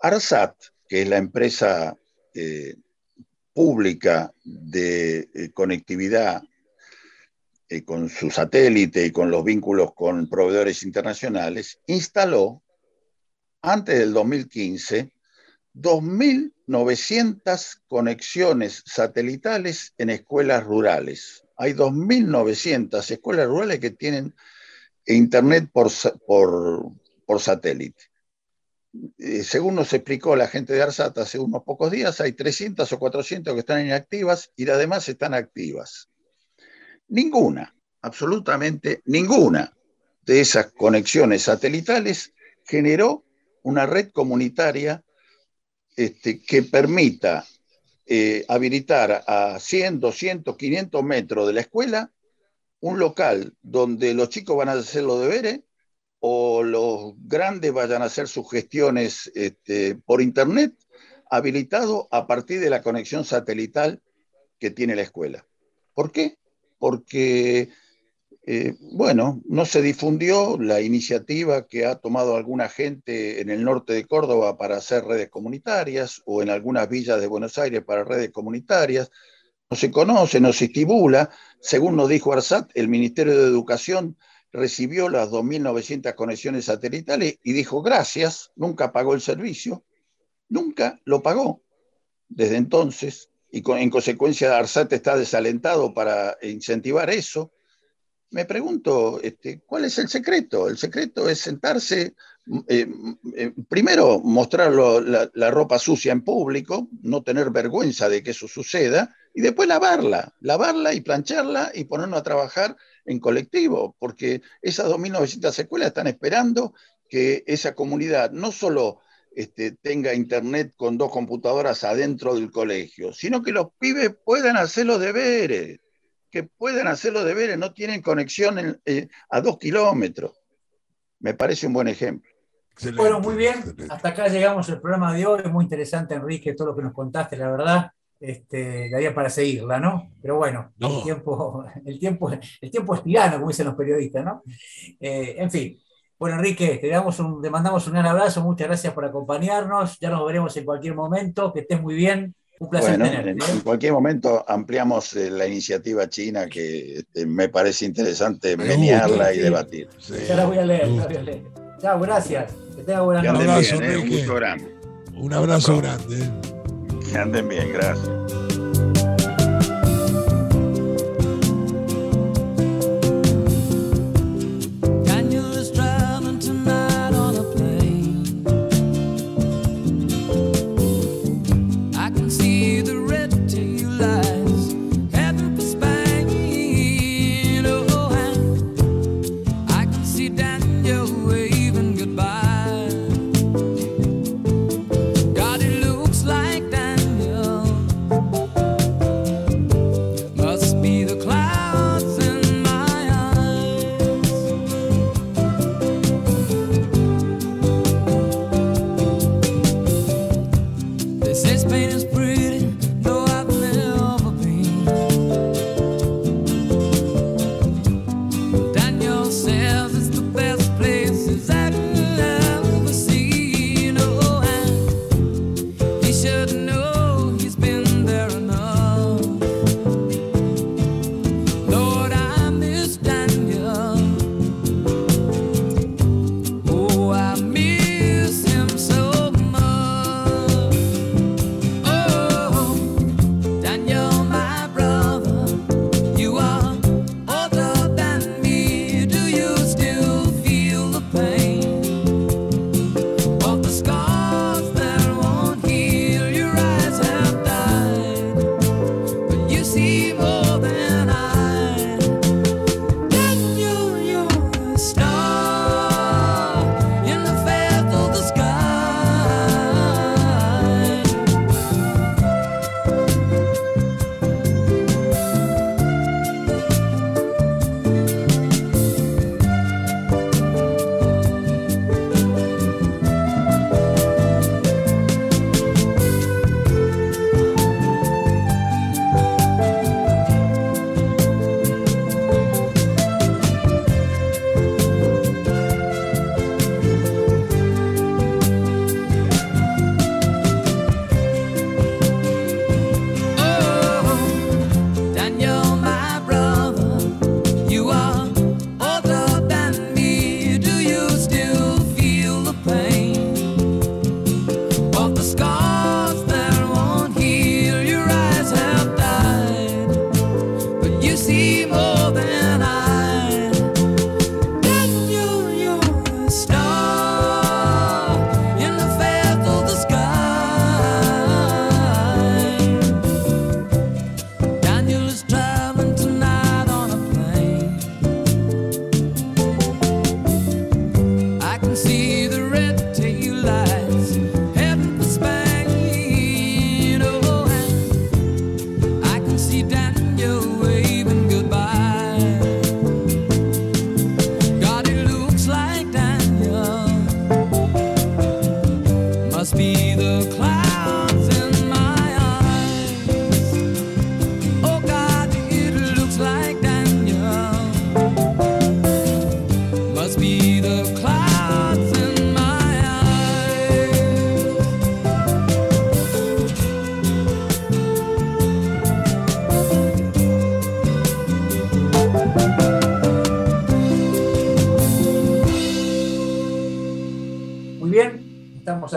ARSAT, que es la empresa eh, pública de eh, conectividad eh, con su satélite y con los vínculos con proveedores internacionales, instaló antes del 2015 2.900 conexiones satelitales en escuelas rurales. Hay 2.900 escuelas rurales que tienen Internet por, por, por satélite. Eh, según nos explicó la gente de ARSAT hace unos pocos días, hay 300 o 400 que están inactivas y las demás están activas. Ninguna, absolutamente ninguna de esas conexiones satelitales generó una red comunitaria este, que permita eh, habilitar a 100, 200, 500 metros de la escuela un local donde los chicos van a hacer los deberes o los grandes vayan a hacer sus gestiones este, por internet, habilitado a partir de la conexión satelital que tiene la escuela. ¿Por qué? Porque, eh, bueno, no se difundió la iniciativa que ha tomado alguna gente en el norte de Córdoba para hacer redes comunitarias o en algunas villas de Buenos Aires para redes comunitarias. No se conoce, no se estipula. Según nos dijo Arsat, el Ministerio de Educación recibió las 2.900 conexiones satelitales y dijo gracias, nunca pagó el servicio, nunca lo pagó desde entonces, y en consecuencia Arsat está desalentado para incentivar eso. Me pregunto, este, ¿cuál es el secreto? El secreto es sentarse, eh, eh, primero mostrar la, ropa sucia en público, no tener vergüenza de que eso suceda, y después lavarla, lavarla y plancharla y ponernos a trabajar en colectivo, porque esas 2.900 escuelas están esperando que esa comunidad no solo este, tenga internet con dos computadoras adentro del colegio, sino que los pibes puedan hacer los deberes, que puedan hacer los deberes, no tienen conexión en- eh, a dos kilómetros. Me parece un buen ejemplo. Excelente, Bueno, muy bien. excelente. Hasta acá llegamos el programa de hoy. Muy interesante, Enrique, todo lo que nos contaste, la verdad. Este, daría para seguirla, ¿no? Pero bueno, No. el, tiempo, el, tiempo, el tiempo es tirano, como dicen los periodistas, ¿no? Eh, en fin. Bueno, Enrique, te, damos un, te mandamos un gran abrazo. Muchas gracias por acompañarnos. Ya nos veremos en cualquier momento. Que estés muy bien. Un placer Bueno, tenerte. en, ¿eh? cualquier momento ampliamos eh, la iniciativa china que este, me parece interesante Me menearla y debatir. Sí, Ya la voy a leer, la voy a leer. Chao, gracias. Que tenga buena Que Un anden noche. abrazo, bien, ¿eh? Un grande. Un abrazo grande. Que anden bien, gracias.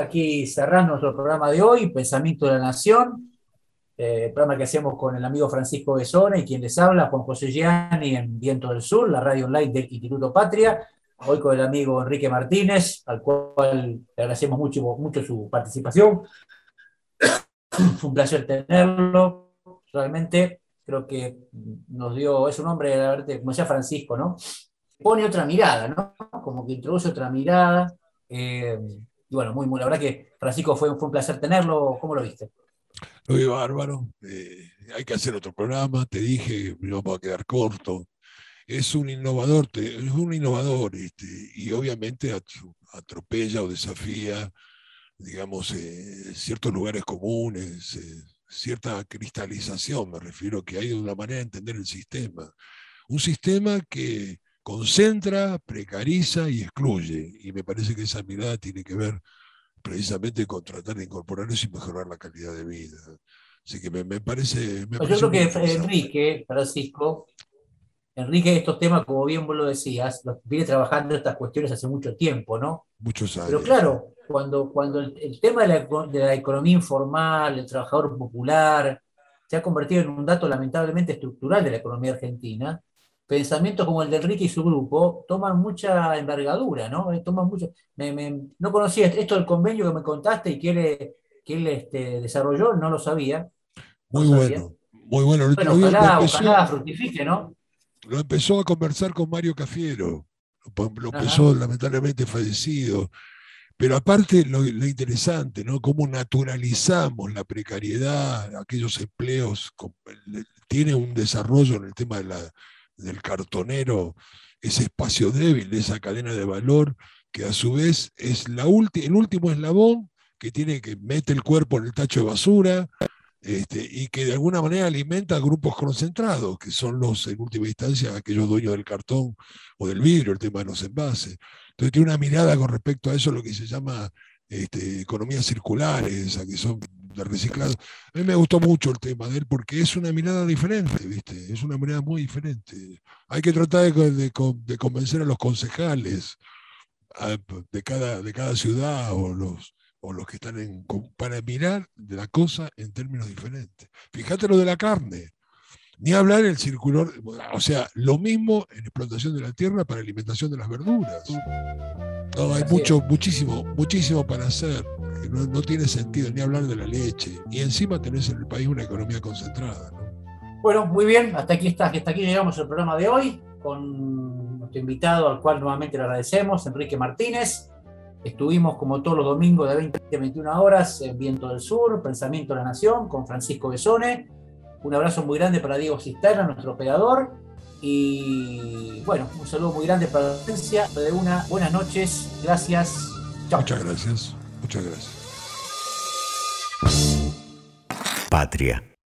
Aquí cerrando nuestro programa de hoy, Pensamiento de la Nación, eh, programa que hacemos con el amigo Francisco Besone y quien les habla, Juan José Gianni en Viento del Sur, la radio online del Instituto Patria, hoy con el amigo Enrique Martínez, al cual le agradecemos mucho, mucho su participación. Fue un placer tenerlo, realmente creo que nos dio, es un hombre, como decía Francisco, ¿no? Pone otra mirada, ¿no? Como que introduce otra mirada. eh, y bueno, muy, muy, la verdad que Francisco fue, fue un placer tenerlo. ¿Cómo lo viste? Lo vi bárbaro. eh, hay que hacer otro programa. Te dije, no va a quedar corto. Es un innovador, es un innovador este, y obviamente atro- atropella o desafía, digamos, eh, ciertos lugares comunes, eh, cierta cristalización, me refiero, que hay una manera de entender el sistema. Un sistema que concentra, precariza y excluye. Y me parece que esa mirada tiene que ver precisamente con tratar de incorporar eso y mejorar la calidad de vida. Así que me, me parece... me Pues yo creo que. Enrique, Francisco, Enrique, estos temas, como bien vos lo decías, los viene trabajando estas cuestiones hace mucho tiempo, ¿no? Muchos años. Pero claro, cuando, cuando el, el tema de la, de la economía informal, el trabajador popular, se ha convertido en un dato lamentablemente estructural de la economía argentina, pensamientos como el de Enrique y su grupo toman mucha envergadura, ¿no? Eh, Toman mucho, me- me- no conocía esto del convenio que me contaste y que él, que él este, desarrolló, no lo sabía. no Muy sabía. bueno, muy bueno. Bueno, ojalá, lo empezó, ojalá fructifique, ¿no? lo empezó a conversar con Mario Cafiero. Lo empezó lamentablemente fallecido. Pero aparte lo, lo interesante, ¿no? Cómo naturalizamos la precariedad, aquellos empleos, con- tiene un desarrollo en el tema de la- del cartonero, ese espacio débil de esa cadena de valor, que a su vez es la ulti- el último eslabón que tiene que mete el cuerpo en el tacho de basura, este, y que de alguna manera alimenta a grupos concentrados, que son los, en última instancia, aquellos dueños del cartón o del vidrio, el tema de los envases. Entonces tiene una mirada con respecto a eso, lo que se llama este, economías circulares, que son de reciclado. A mí me gustó mucho el tema de él porque es una mirada diferente, ¿viste? Es una mirada muy diferente. Hay que tratar de, co- de co- de convencer a los concejales a- de cada, de cada ciudad o los, o los que están en, para mirar la cosa en términos diferentes. Fíjate lo de la carne. Ni hablar el circular, o sea, lo mismo en explotación de la tierra para alimentación de las verduras. No, hay mucho, muchísimo, muchísimo para hacer. Que no, no tiene sentido ni hablar de la leche. Y encima tenés en el país una economía concentrada. ¿no? Bueno, muy bien, hasta aquí está, hasta aquí llegamos al programa de hoy con nuestro invitado, al cual nuevamente le agradecemos, Enrique Martínez. Estuvimos como todos los domingos de 20 a 21 horas en Viento del Sur, Pensamiento de la Nación, con Francisco Besone. Un abrazo muy grande para Diego Cisterna, nuestro operador. Y bueno, un saludo muy grande para la audiencia de una. Buenas noches, gracias. Chao. Muchas gracias. Muchas gracias. Patria.